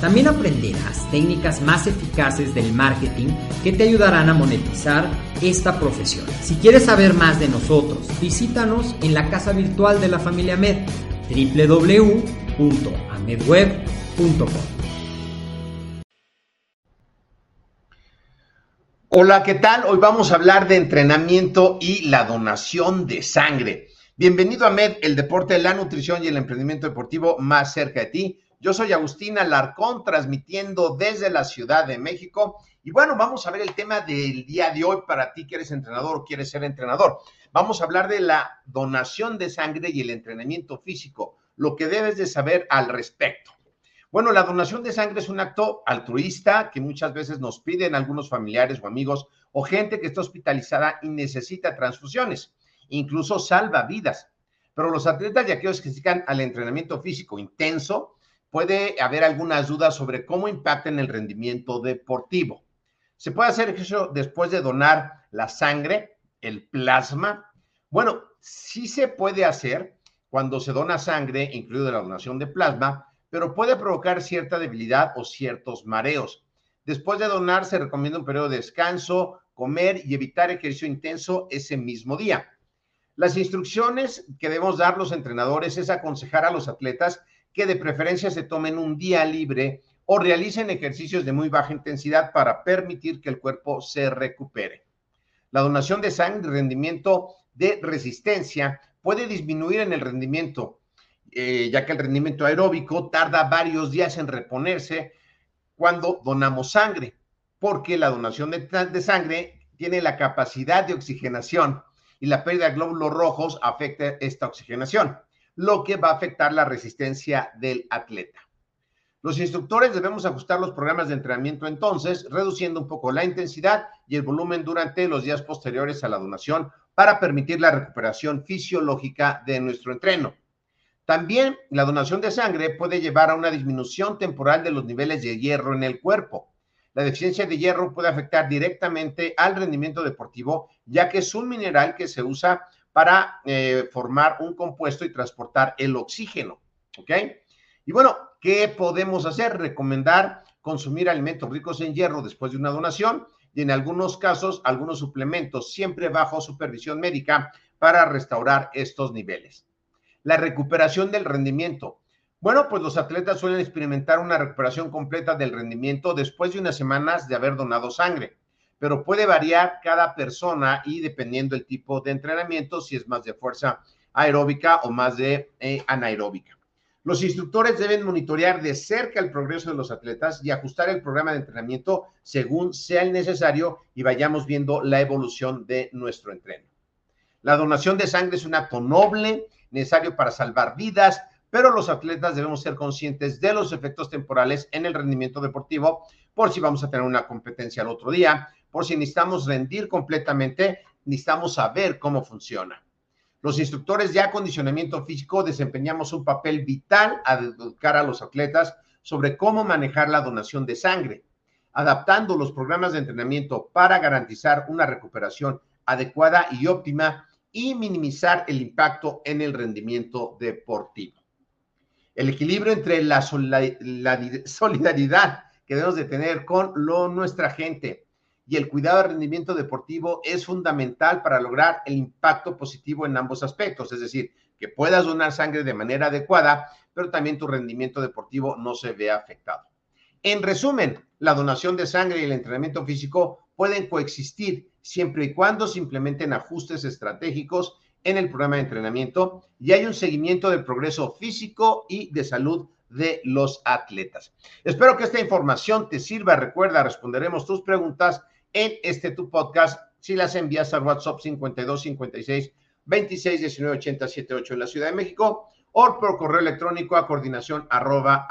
También aprenderás técnicas más eficaces del marketing que te ayudarán a monetizar esta profesión. Si quieres saber más de nosotros, visítanos en la casa virtual de la familia Med, www.amedweb.com. Hola, ¿qué tal? Hoy vamos a hablar de entrenamiento y la donación de sangre. Bienvenido a MED, el deporte, la nutrición y el emprendimiento deportivo más cerca de ti. Yo soy Agustina Larcón, transmitiendo desde la Ciudad de México. Y bueno, vamos a ver el tema del día de hoy para ti que eres entrenador o quieres ser entrenador. Vamos a hablar de la donación de sangre y el entrenamiento físico, lo que debes de saber al respecto. Bueno, la donación de sangre es un acto altruista que muchas veces nos piden algunos familiares o amigos o gente que está hospitalizada y necesita transfusiones, incluso salva vidas. Pero los atletas y aquellos que se dedican al entrenamiento físico intenso, puede haber algunas dudas sobre cómo impacta en el rendimiento deportivo. ¿Se puede hacer eso después de donar la sangre, el plasma? Bueno, sí se puede hacer cuando se dona sangre, incluido la donación de plasma, pero puede provocar cierta debilidad o ciertos mareos. Después de donar, se recomienda un periodo de descanso, comer y evitar ejercicio intenso ese mismo día. Las instrucciones que debemos dar los entrenadores es aconsejar a los atletas que de preferencia se tomen un día libre o realicen ejercicios de muy baja intensidad para permitir que el cuerpo se recupere. La donación de sangre, rendimiento de resistencia, puede disminuir en el rendimiento eh, ya que el rendimiento aeróbico tarda varios días en reponerse cuando donamos sangre, porque la donación de sangre tiene la capacidad de oxigenación y la pérdida de glóbulos rojos afecta esta oxigenación, lo que va a afectar la resistencia del atleta. Los instructores debemos ajustar los programas de entrenamiento entonces, reduciendo un poco la intensidad y el volumen durante los días posteriores a la donación para permitir la recuperación fisiológica de nuestro entreno. También la donación de sangre puede llevar a una disminución temporal de los niveles de hierro en el cuerpo. La deficiencia de hierro puede afectar directamente al rendimiento deportivo, ya que es un mineral que se usa para eh, formar un compuesto y transportar el oxígeno. ¿Ok? Y bueno, ¿qué podemos hacer? Recomendar consumir alimentos ricos en hierro después de una donación y en algunos casos algunos suplementos, siempre bajo supervisión médica para restaurar estos niveles la recuperación del rendimiento. Bueno, pues los atletas suelen experimentar una recuperación completa del rendimiento después de unas semanas de haber donado sangre, pero puede variar cada persona y dependiendo del tipo de entrenamiento, si es más de fuerza aeróbica o más de eh, anaeróbica. Los instructores deben monitorear de cerca el progreso de los atletas y ajustar el programa de entrenamiento según sea el necesario y vayamos viendo la evolución de nuestro entreno. La donación de sangre es un acto noble necesario para salvar vidas, pero los atletas debemos ser conscientes de los efectos temporales en el rendimiento deportivo, por si vamos a tener una competencia el otro día, por si necesitamos rendir completamente, necesitamos saber cómo funciona. Los instructores de acondicionamiento físico desempeñamos un papel vital a educar a los atletas sobre cómo manejar la donación de sangre, adaptando los programas de entrenamiento para garantizar una recuperación adecuada y óptima y minimizar el impacto en el rendimiento deportivo. El equilibrio entre la, solidaridad que debemos de tener con lo, nuestra gente y el cuidado del rendimiento deportivo es fundamental para lograr el impacto positivo en ambos aspectos, es decir, que puedas donar sangre de manera adecuada, pero también tu rendimiento deportivo no se vea afectado. En resumen, la donación de sangre y el entrenamiento físico pueden coexistir siempre y cuando se implementen ajustes estratégicos en el programa de entrenamiento y hay un seguimiento del progreso físico y de salud de los atletas. Espero que esta información te sirva. Recuerda, responderemos tus preguntas en este tu podcast si las envías al WhatsApp 52 56 26 19 80 78 en la Ciudad de México o por correo electrónico a coordinación arroba.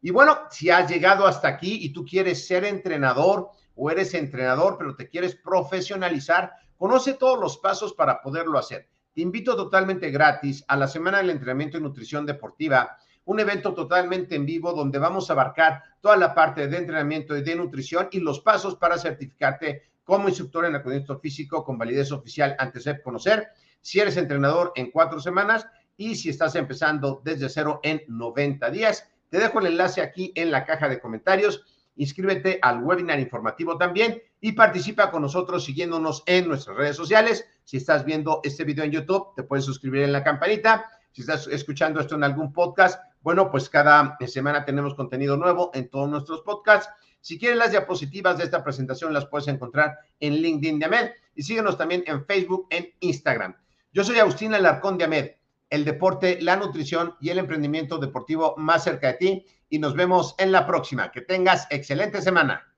Y bueno, si has llegado hasta aquí y tú quieres ser entrenador o eres entrenador, pero te quieres profesionalizar, conoce todos los pasos para poderlo hacer. Te invito totalmente gratis a la Semana del Entrenamiento y Nutrición Deportiva, un evento totalmente en vivo donde vamos a abarcar toda la parte de entrenamiento y de nutrición y los pasos para certificarte como instructor en acondicionamiento físico con validez oficial antes de conocer si eres entrenador en cuatro semanas y si estás empezando desde cero en 90 días. Te dejo el enlace aquí en la caja de comentarios. Inscríbete al webinar informativo también y participa con nosotros siguiéndonos en nuestras redes sociales. Si estás viendo este video en YouTube, te puedes suscribir en la campanita. Si estás escuchando esto en algún podcast, bueno, pues cada semana tenemos contenido nuevo en todos nuestros podcasts. Si quieres las diapositivas de esta presentación, las puedes encontrar en LinkedIn de Amed y síguenos también en Facebook, en Instagram. Yo soy Agustín Alarcón de Amed, el deporte, la nutrición y el emprendimiento deportivo más cerca de ti y nos vemos en la próxima. Que tengas excelente semana.